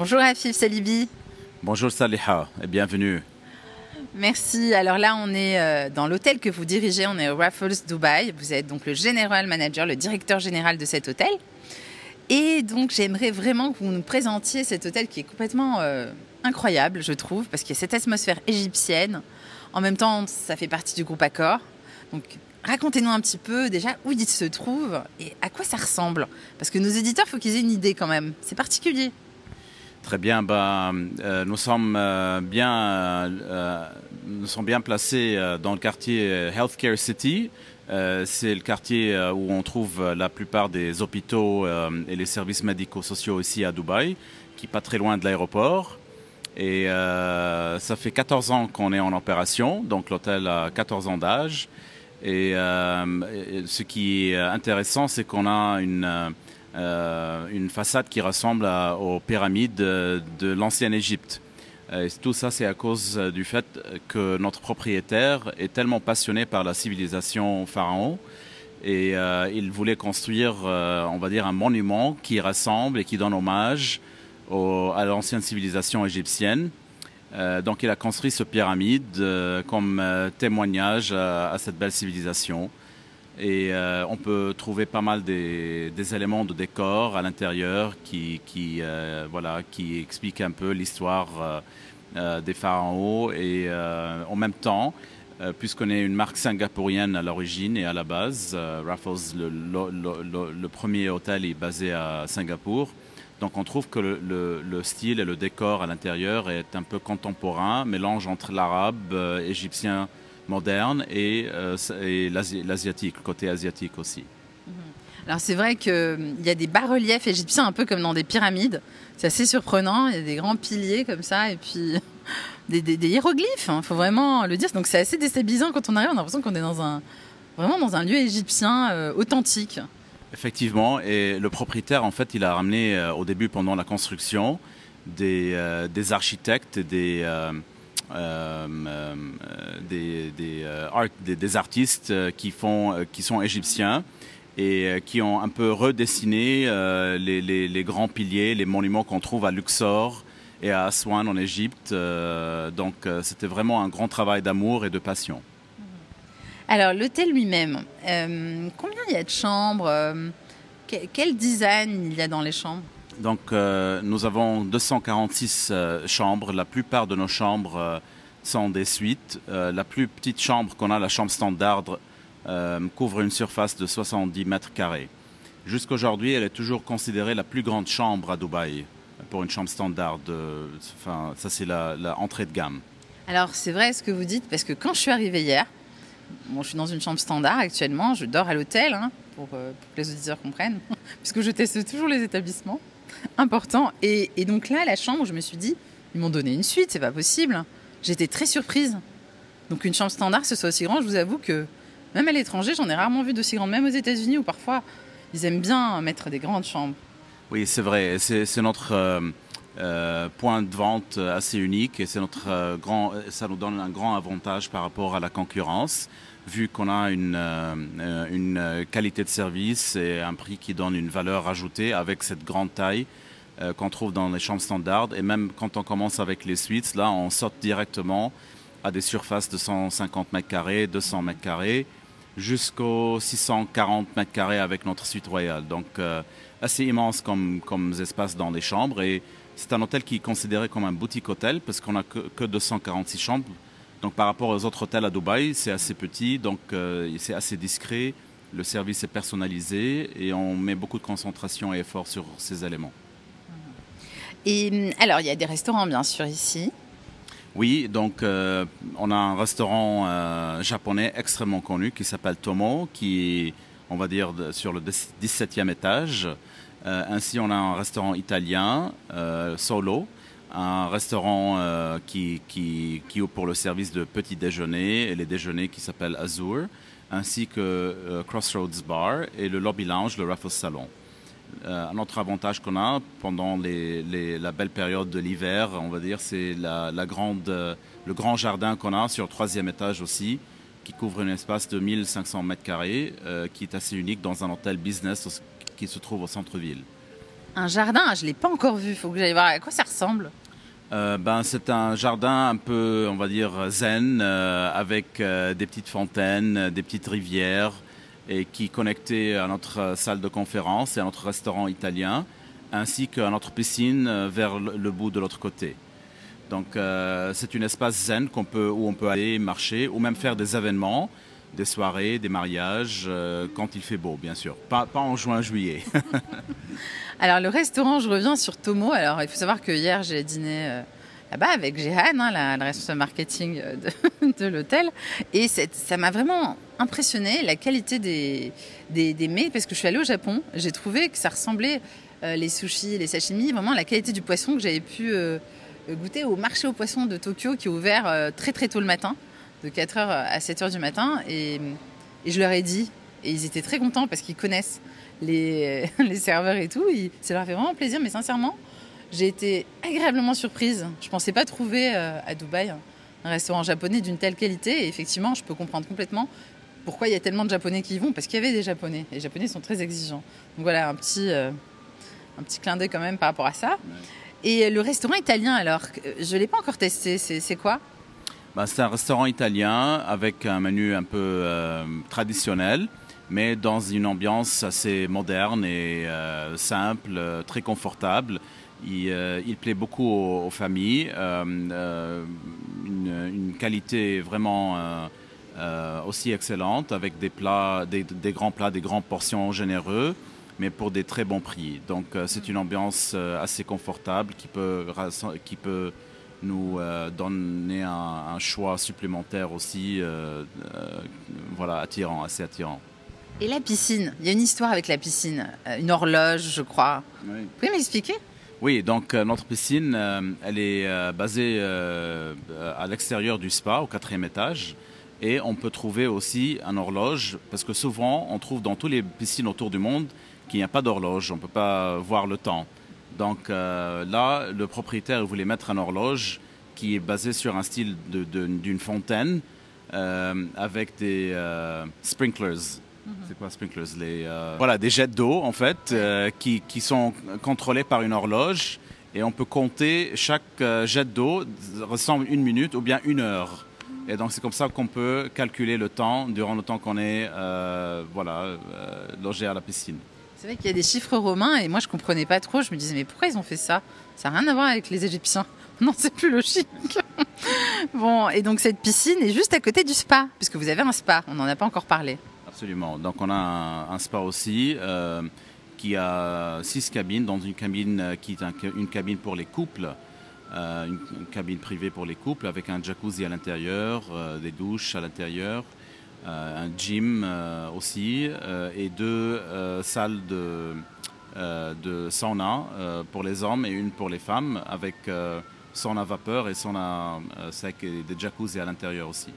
Bonjour Afif Salibi. Bonjour Saliha et bienvenue. Merci. Alors là, on est euh, dans l'hôtel que vous dirigez, on est au Raffles Dubai. Vous êtes donc le general manager, le directeur général de cet hôtel. Et donc j'aimerais vraiment que vous nous présentiez cet hôtel qui est complètement euh, incroyable, je trouve, parce qu'il y a cette atmosphère égyptienne. En même temps, ça fait partie du groupe Accor. Donc racontez-nous un petit peu déjà où il se trouve et à quoi ça ressemble. Parce que nos éditeurs, il faut qu'ils aient une idée quand même. C'est particulier. Très bien, bah, euh, nous, sommes, euh, bien, euh, nous sommes bien placés dans le quartier Healthcare City. C'est le quartier où on trouve la plupart des hôpitaux et les services médico-sociaux ici à Dubaï, qui n'est pas très loin de l'aéroport. Et ça fait 14 ans qu'on est en opération, donc l'hôtel a 14 ans d'âge. Et ce qui est intéressant, c'est qu'on a une une façade qui ressemble aux pyramides de, l'ancienne Égypte. Tout ça, c'est à cause du fait que notre propriétaire est tellement passionné par la civilisation pharaon et euh, il voulait construire, euh, on va dire, un monument qui rassemble et qui donne hommage à l'ancienne civilisation égyptienne. donc, il a construit ce pyramide comme témoignage à, cette belle civilisation. Et euh, on peut trouver pas mal des, éléments de décor à l'intérieur qui, euh, voilà, qui expliquent un peu l'histoire euh, des pharaons. Et en même temps, puisqu'on est une marque singapourienne à l'origine et à la base, Raffles, le, le, premier hôtel est basé à Singapour. Donc on trouve que le, style et le décor à l'intérieur est un peu contemporain, mélange entre l'arabe, égyptien, moderne et, euh, l'asiatique, le côté asiatique aussi. Mhm. Alors c'est vrai qu'il y a des bas-reliefs égyptiens un peu comme dans des pyramides. C'est assez surprenant. Il y a des grands piliers comme ça et puis des, hiéroglyphes. Il hein, faut vraiment le dire. Donc c'est assez déstabilisant quand on arrive. On a l'impression qu'on est dans un vraiment dans un lieu égyptien euh, authentique. Effectivement. Et le propriétaire, en fait, il a ramené euh, au début pendant la construction des, des architectes, des euh, euh, des, des, euh, des, artistes qui, font, qui sont égyptiens et qui ont un peu redessiné les, les, grands piliers, les monuments qu'on trouve à Luxor et à Aswan en Égypte. donc c'était vraiment un grand travail d'amour et de passion. Alors l'hôtel lui-même, combien il y a de chambres Quel design il y a dans les chambres? Donc, euh, nous avons 246 euh, chambres. La plupart de nos chambres euh, sont des suites. la plus petite chambre qu'on a, la chambre standard, couvre une surface de 70 mètres carrés. Jusqu'aujourd'hui, elle est toujours considérée la plus grande chambre à Dubaï pour une chambre standard. enfin, ça, c'est la, de gamme. Alors, c'est vrai ce que vous dites, parce que quand je suis arrivée hier, bon, je suis dans une chambre standard actuellement, je dors à l'hôtel, hein, pour, que les auditeurs comprennent, puisque je teste toujours les établissements important. Et, donc là, la chambre, je me suis dit, ils m'ont donné une suite, c'est pas possible. J'étais très surprise. Donc une chambre standard, ce soit aussi grand, je vous avoue que même à l'étranger, j'en ai rarement vu d'aussi grande, même aux États-Unis où parfois ils aiment bien mettre des grandes chambres. Oui, c'est vrai. C'est notre euh, euh, point de vente assez unique et c'est notre euh, grand. Ça nous donne un grand avantage par rapport à la concurrence vu qu'on a une, euh, une, qualité de service et un prix qui donne une valeur ajoutée avec cette grande taille euh, qu'on trouve dans les chambres standards. Et même quand on commence avec les suites, là, on saute directement à des surfaces de 150 mètres carrés, 200 mètres carrés, jusqu'aux 640 mètres carrés avec notre suite royale. Donc, euh, assez immense comme, comme espace dans les chambres. Et c'est un hôtel qui est considéré comme un boutique hôtel parce qu'on n'a que 246 chambres donc par rapport aux autres hôtels à Dubaï, c'est assez petit, donc euh, c'est assez discret. Le service est personnalisé et on met beaucoup de concentration et effort sur ces éléments. Et hum, alors, il y a des restaurants bien sûr ici. Oui, donc euh, on a un restaurant euh, japonais extrêmement connu qui s'appelle Tomo, qui est, on va dire, sur le 17e étage. ainsi, on a un restaurant italien, Solo, un restaurant euh, qui, qui, qui, ouvre pour le service de petit déjeuner et les déjeuners qui s'appelle Azur, ainsi que euh, Crossroads Bar et le Lobby Lounge, le Raffles Salon. Euh, un autre avantage qu'on a pendant la belle période de l'hiver, on va dire, c'est la, grande, le grand jardin qu'on a sur le troisième étage aussi, qui couvre un espace de 1500 mètres carrés, qui est assez unique dans un hôtel business qui se trouve au centre-ville. Un jardin, je ne l'ai pas encore vu, il faut que j'aille voir à quoi ça ressemble? Euh, ben, c'est un jardin un peu, on va dire, zen, euh, avec euh, des petites fontaines, des petites rivières, et qui est connecté à notre salle de conférence et à notre restaurant italien, ainsi qu'à notre piscine vers le, bout de l'autre côté. Donc c'est un espace zen qu'on peut, où on peut aller marcher ou même faire des événements, des soirées, des mariages, quand il fait beau, bien sûr. Pas, en juin-juillet. Alors le restaurant, je reviens sur Tomo. Alors il faut savoir que hier j'ai dîné euh, là-bas avec Jehan, hein, la, responsable marketing euh, de, l'hôtel, et ça m'a vraiment impressionné la qualité des, des, mets parce que je suis allée au Japon, j'ai trouvé que ça ressemblait euh, les sushis, les sashimi, vraiment la qualité du poisson que j'avais pu goûter au marché aux poissons de Tokyo qui est ouvert très très tôt le matin, de 4h à 7h du matin, et, et je leur ai dit, et ils étaient très contents parce qu'ils connaissent les, les serveurs et tout. ça leur fait vraiment plaisir, mais sincèrement, j'ai été agréablement surprise. Je ne pensais pas trouver euh, à Dubaï un restaurant japonais d'une telle qualité. Et effectivement, je peux comprendre complètement pourquoi il y a tellement de Japonais qui y vont, parce qu'il y avait des Japonais. Et les Japonais sont très exigeants. Donc voilà, un petit, euh, un petit clin d'œil quand même par rapport à ça. Et le restaurant italien, alors, je ne l'ai pas encore testé. C'est quoi? Bah, C'est un restaurant italien avec un menu un peu euh, traditionnel mais dans une ambiance assez moderne et euh, simple, euh, très confortable. Il, plaît beaucoup aux, familles, une, qualité vraiment aussi excellente avec des plats, des, grands plats, des grandes portions généreux, mais pour des très bons prix. Donc c'est une ambiance assez confortable qui peut, qui peut nous donner un, un, choix supplémentaire aussi, voilà, attirant, assez attirant. Et la piscine, il y a une histoire avec la piscine, euh, une horloge, je crois. Vous pouvez m'expliquer? Oui, donc euh, notre piscine, euh, elle est basée à l'extérieur du spa, au quatrième étage. Et on peut trouver aussi une horloge, parce que souvent, on trouve dans toutes les piscines autour du monde qu'il n'y a pas d'horloge, on ne peut pas voir le temps. Donc là, le propriétaire voulait mettre une horloge qui est basée sur un style d'une fontaine avec des sprinklers. Mhm. C'est quoi sprinklers? Les, euh, Voilà, des jets d'eau en fait euh, qui, qui, sont contrôlés par une horloge et on peut compter chaque euh, jet d'eau ressemble une minute ou bien une heure. Et donc c'est comme ça qu'on peut calculer le temps durant le temps qu'on est voilà, logé à la piscine. C'est vrai qu'il y a des chiffres romains et moi je comprenais pas trop. Je me disais mais pourquoi ils ont fait ça? Ça n'a rien à voir avec les Égyptiens. Non, c'est plus logique. bon, et donc cette piscine est juste à côté du spa, puisque vous avez un spa, on n'en a pas encore parlé. Absolument. Donc on a un, spa aussi euh, qui a six cabines, dans une cabine euh, qui est une cabine pour les couples, euh, une, cabine privée pour les couples avec un jacuzzi à l'intérieur, des douches à l'intérieur, un gym aussi et deux salles de, de sauna pour les hommes et une pour les femmes avec sauna vapeur et sauna sec et des jacuzzi à l'intérieur aussi.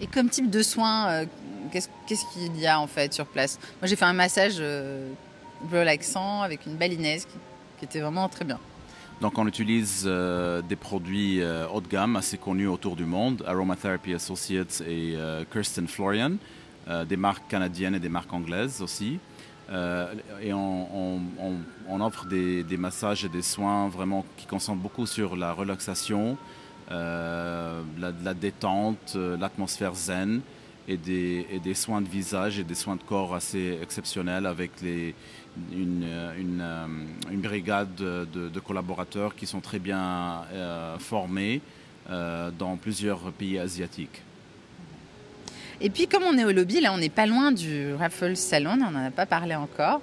Et comme type de soins, euh, qu'est-ce qu'il y a en fait sur place? Moi j'ai fait un massage euh, relaxant avec une balinaise qui, était vraiment très bien. Donc on utilise euh, des produits haut de gamme assez connus autour du monde, Aromatherapy Associates et Kirsten Florian, des marques canadiennes et des marques anglaises aussi. et on, offre des, massages et des soins vraiment qui concentrent beaucoup sur la relaxation, euh, la, détente, euh, l'atmosphère zen et des, soins de visage et des soins de corps assez exceptionnels avec euh, une, brigade de, collaborateurs qui sont très bien formés dans plusieurs pays asiatiques. Et puis comme on est au lobby, là on n'est pas loin du Raffles Salon, on n'en a pas parlé encore.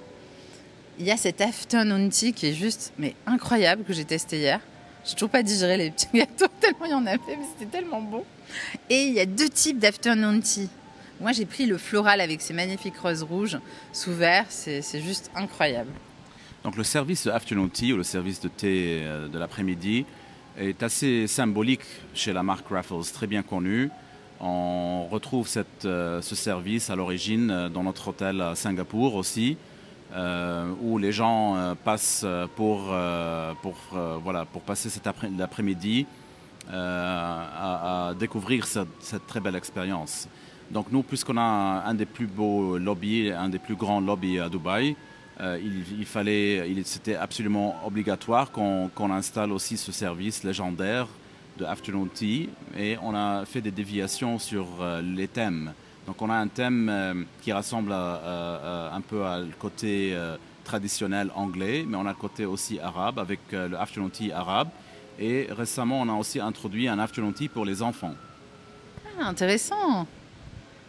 Il y a cet afternoon tea qui est juste mais incroyable que j'ai testé hier. J'ai toujours pas digéré les petits gâteaux tellement il y en avait, mais c'était tellement bon. Et il y a deux types d'afternoon tea. Moi, j'ai pris le floral avec ses magnifiques roses rouges sous verre. C'est juste incroyable. Donc, le service afternoon tea ou le service de thé euh, de l'après-midi est assez symbolique chez la marque Raffles, très bien connu. On retrouve euh, ce service à l'origine euh, dans notre hôtel à Singapour aussi. Où les gens passent pour, pour, voilà, pour passer cet après-midi à, découvrir cette, très belle expérience. Donc nous, puisqu'on a un, des plus beaux lobbies, un des plus grands lobbies à Dubaï, il, fallait, c'était absolument obligatoire qu'on, installe aussi ce service légendaire de Afternoon Tea et on a fait des déviations sur les thèmes. Donc on a un thème qui rassemble un peu à le côté traditionnel anglais, mais on a le côté aussi arabe avec le Afternoon Tea arabe. Et récemment, on a aussi introduit un afternoon tea pour les enfants. Ah, intéressant.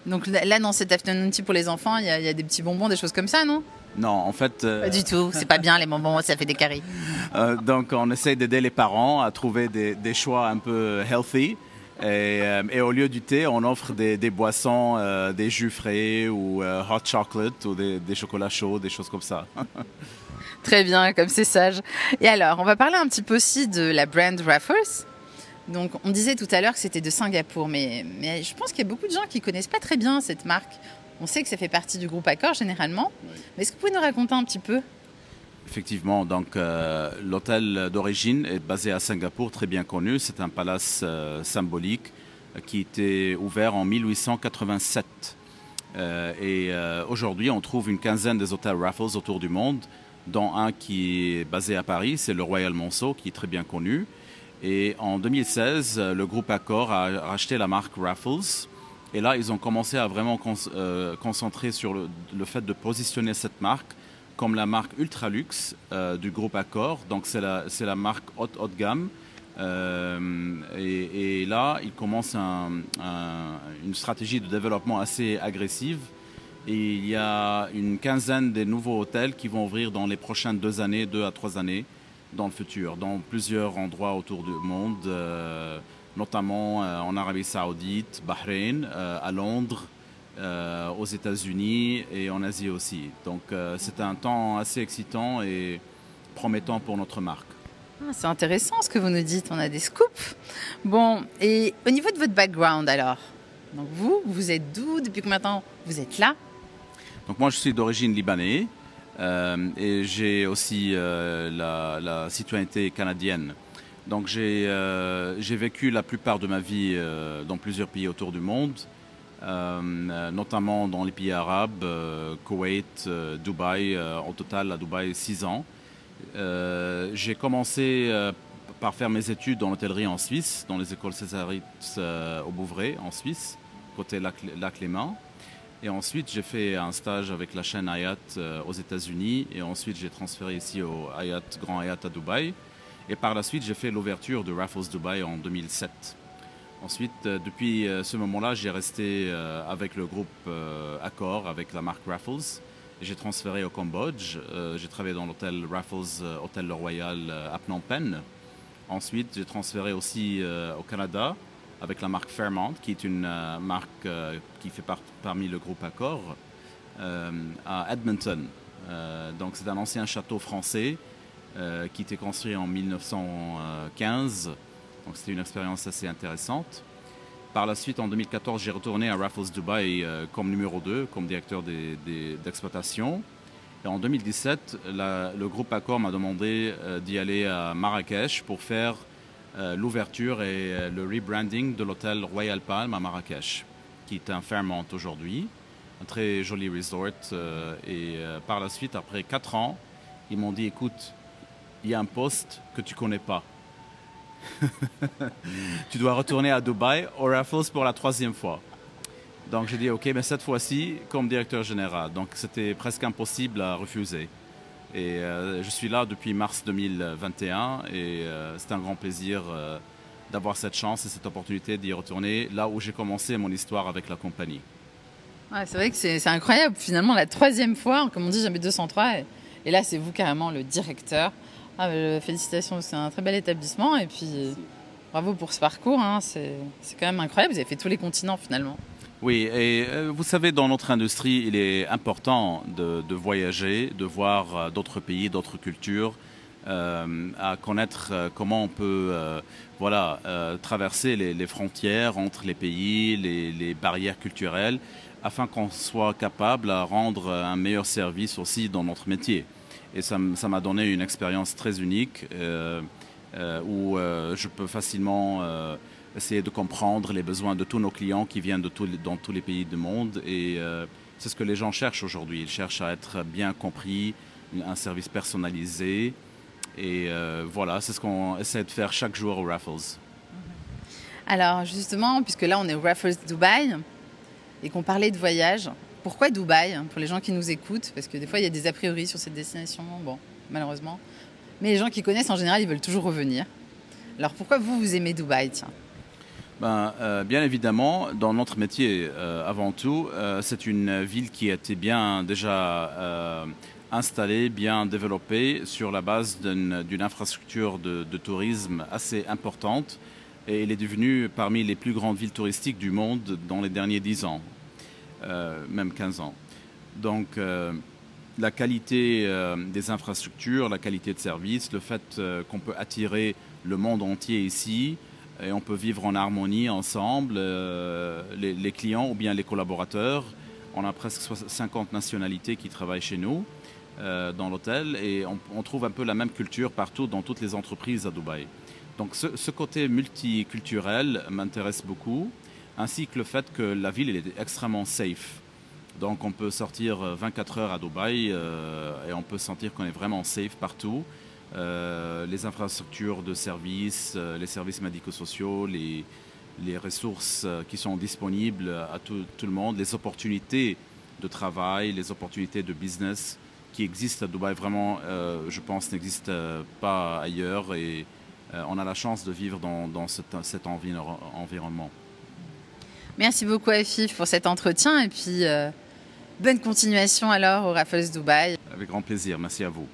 Donc là, dans cet afternoon tea pour les enfants, il y, a des petits bonbons, des choses comme ça, non? Non, en fait. Euh, pas du tout, c'est pas bien les bonbons, ça fait des caries. Euh, donc on essaie d'aider les parents à trouver des, choix un peu healthy. Et, euh, et, au lieu du thé, on offre des, boissons, des jus frais ou hot chocolate ou des, des chocolats chauds, des choses comme ça. Très bien, comme c'est sage. Et alors, on va parler un petit peu aussi de la brand Raffles. Donc, on disait tout à l'heure que c'était de Singapour, mais, mais je pense qu'il y a beaucoup de gens qui connaissent pas très bien cette marque. On sait que ça fait partie du groupe Accor généralement, mais est-ce que vous pouvez nous raconter un petit peu? Effectivement, donc euh, l'hôtel d'origine est basé à Singapour, très bien connu. C'est un palace euh, symbolique euh, qui était ouvert en 1887. et aujourd'hui, on trouve une quinzaine des hôtels Raffles autour du monde dont un qui est basé à Paris, c'est le Royal Monceau, qui est très bien connu. Et en 2016, le groupe Accor a racheté la marque Raffles. Et là, ils ont commencé à vraiment euh, concentrer sur le, fait de positionner cette marque comme la marque ultra luxe euh, du groupe Accor. Donc, c'est la, marque haute, haute gamme. Euh, et, là, ils commencent une stratégie de développement assez agressive il y a une quinzaine de nouveaux hôtels qui vont ouvrir dans les prochaines deux années, deux à trois années dans le futur, dans plusieurs endroits autour du monde, euh, notamment euh, en Arabie Saoudite, Bahreïn, euh, à Londres, aux États-Unis et en Asie aussi. Donc c'est un temps assez excitant et promettant pour notre marque. Ah, c'est intéressant ce que vous nous dites, on a des scoops. Bon, et au niveau de votre background alors, donc vous, vous êtes d'où? Depuis combien de temps vous êtes là? Donc moi je suis d'origine libanaise euh, et j'ai aussi euh, la, citoyenneté canadienne. Donc j'ai euh, vécu la plupart de ma vie dans plusieurs pays autour du monde, notamment dans les pays arabes, Koweït, Dubaï, en total à Dubaï six ans. j'ai commencé par faire mes études dans l'hôtellerie en Suisse, dans les écoles Césarites au Bouvray en Suisse, côté lac, lac. Et ensuite, j'ai fait un stage avec la chaîne Hayat euh, aux États-Unis. Et ensuite, j'ai transféré ici au Hayat, Grand Hayat à Dubaï. Et par la suite, j'ai fait l'ouverture de Raffles Dubaï en 2007. Ensuite, euh, depuis euh, ce moment-là, j'ai resté avec le groupe Accor, avec la marque Raffles. J'ai transféré au Cambodge. J'ai travaillé dans l'hôtel Raffles, Hôtel Royal à Phnom Penh. Ensuite, j'ai transféré aussi au Canada avec la marque Fairmont, qui est une euh, marque euh, qui fait parmi le groupe Accor, euh, à Edmonton. donc c'est un ancien château français qui était construit en 1915. Donc c'était une expérience assez intéressante. Par la suite, en 2014, j'ai retourné à Raffles Dubai comme numéro 2, comme directeur d'exploitation. Et en 2017, le groupe Accor m'a demandé d'y aller à Marrakech pour faire l'ouverture et euh, le rebranding de l'hôtel Royal Palm à Marrakech, qui est un Fairmont aujourd'hui, un très joli resort. Euh, et par la suite, après quatre ans, ils m'ont dit, écoute, il y a un poste que tu connais pas. tu dois retourner à Dubaï au Raffles pour la troisième fois. Donc j'ai dit ok, mais cette fois-ci comme directeur général. Donc c'était presque impossible à refuser. Euh, je suis là depuis mars 2021 et euh, c'est un grand plaisir euh, d'avoir cette chance et cette opportunité d'y retourner là où j'ai commencé mon histoire avec la compagnie. c'est vrai que c'est incroyable. Finalement, la troisième fois, comme on dit, jamais 203. Et, et là, c'est vous carrément le directeur. Ah, félicitations, c'est un très bel établissement. Et puis, bravo pour ce parcours. Hein. C'est quand même incroyable. Vous avez fait tous les continents finalement. Oui, et euh, vous savez, dans notre industrie, il est important de, voyager, de voir euh, d'autres pays, d'autres cultures, euh, à connaître comment on peut voilà, traverser les, frontières entre les pays, les, barrières culturelles, afin qu'on soit capable de rendre un meilleur service aussi dans notre métier. Et ça m'a donné une expérience très unique où je peux facilement essayer de comprendre les besoins de tous nos clients qui viennent de dans tous les pays du monde. Et euh, c'est ce que les gens cherchent aujourd'hui. Ils cherchent à être bien compris, un service personnalisé. Et voilà, c'est ce qu'on essaie de faire chaque jour au Raffles. Alors justement, puisque là on est au Raffles Dubaï et qu'on parlait de voyage, pourquoi Dubaï Pour les gens qui nous écoutent, parce que des fois il y a des a priori sur cette destination, bon, malheureusement. Mais les gens qui connaissent en général, ils veulent toujours revenir. Alors pourquoi vous, vous aimez Dubaï tiens? Ben, euh, Bien évidemment, dans notre métier, euh, avant tout, euh, c'est une ville qui a été bien déjà installée, bien développée sur la base d'une infrastructure de, de, tourisme assez importante et elle est devenue parmi les plus grandes villes touristiques du monde dans les derniers 10 ans, même 15 ans. Donc la qualité des infrastructures, la qualité de service, le fait qu'on peut attirer le monde entier ici et on peut vivre en harmonie ensemble, les, clients ou bien les collaborateurs. On a presque 50 nationalités qui travaillent chez nous dans l'hôtel et on, trouve un peu la même culture partout dans toutes les entreprises à Dubaï. Donc ce, côté multiculturel m'intéresse beaucoup, ainsi que le fait que la ville est extrêmement safe. Donc on peut sortir 24 heures à Dubaï euh, et on peut sentir qu'on est vraiment safe partout. Euh, les infrastructures de services, euh, les services médico-sociaux, les, ressources qui sont disponibles à tout, le monde, les opportunités de travail, les opportunités de business qui existent à Dubaï, vraiment, je pense, n'existent pas ailleurs. Et, euh, on a la chance de vivre dans, cet, environnement. Merci beaucoup Afif pour cet entretien et puis euh, bonne continuation alors au Raffles Dubaï. Avec grand plaisir, merci à vous.